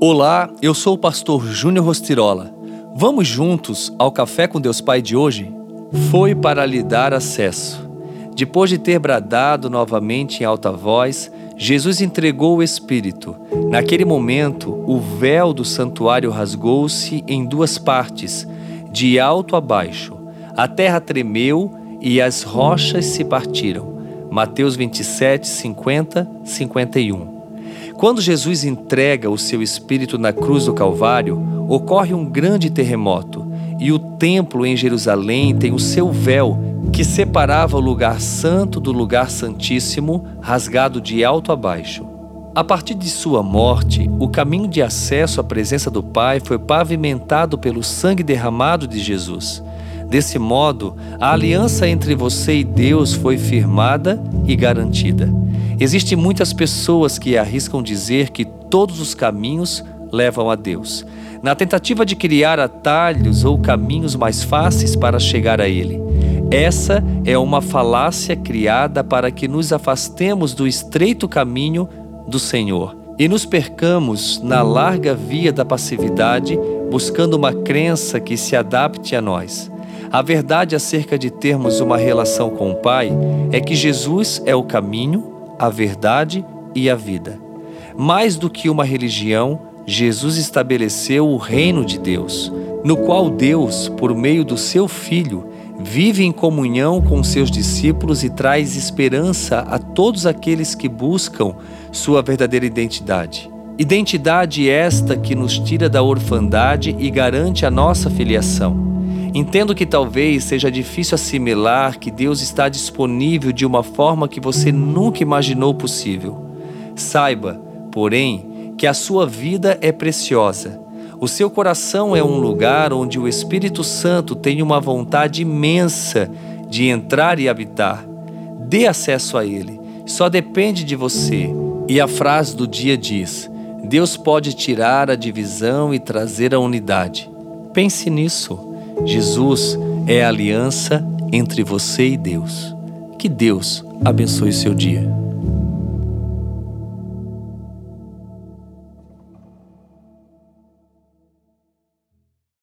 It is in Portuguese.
Olá, eu sou o pastor Júnior Rostirola. Vamos juntos ao Café com Deus Pai de hoje? Foi para lhe dar acesso. Depois de ter bradado novamente em alta voz, Jesus entregou o Espírito. Naquele momento, o véu do santuário rasgou-se em duas partes, de alto a baixo. A terra tremeu e as rochas se partiram. Mateus 27, 50, 51. Quando Jesus entrega o seu espírito na cruz do Calvário, ocorre um grande terremoto e o templo em Jerusalém tem o seu véu que separava o lugar santo do lugar santíssimo, rasgado de alto a baixo. A partir de sua morte, o caminho de acesso à presença do Pai foi pavimentado pelo sangue derramado de Jesus. Desse modo, a aliança entre você e Deus foi firmada e garantida. Existem muitas pessoas que arriscam dizer que todos os caminhos levam a Deus, na tentativa de criar atalhos ou caminhos mais fáceis para chegar a Ele. Essa é uma falácia criada para que nos afastemos do estreito caminho do Senhor e nos percamos na larga via da passividade, buscando uma crença que se adapte a nós. A verdade acerca de termos uma relação com o Pai é que Jesus é o caminho, a verdade e a vida. Mais do que uma religião, Jesus estabeleceu o reino de Deus, no qual Deus, por meio do seu Filho, vive em comunhão com seus discípulos e traz esperança a todos aqueles que buscam sua verdadeira identidade. Identidade esta que nos tira da orfandade e garante a nossa filiação. Entendo que talvez seja difícil assimilar que Deus está disponível de uma forma que você nunca imaginou possível. Saiba, porém, que a sua vida é preciosa. O seu coração é um lugar onde o Espírito Santo tem uma vontade imensa de entrar e habitar. Dê acesso a Ele, só depende de você. E a frase do dia diz: Deus pode tirar a divisão e trazer a unidade. Pense nisso. Jesus é a aliança entre você e Deus. Que Deus abençoe seu dia.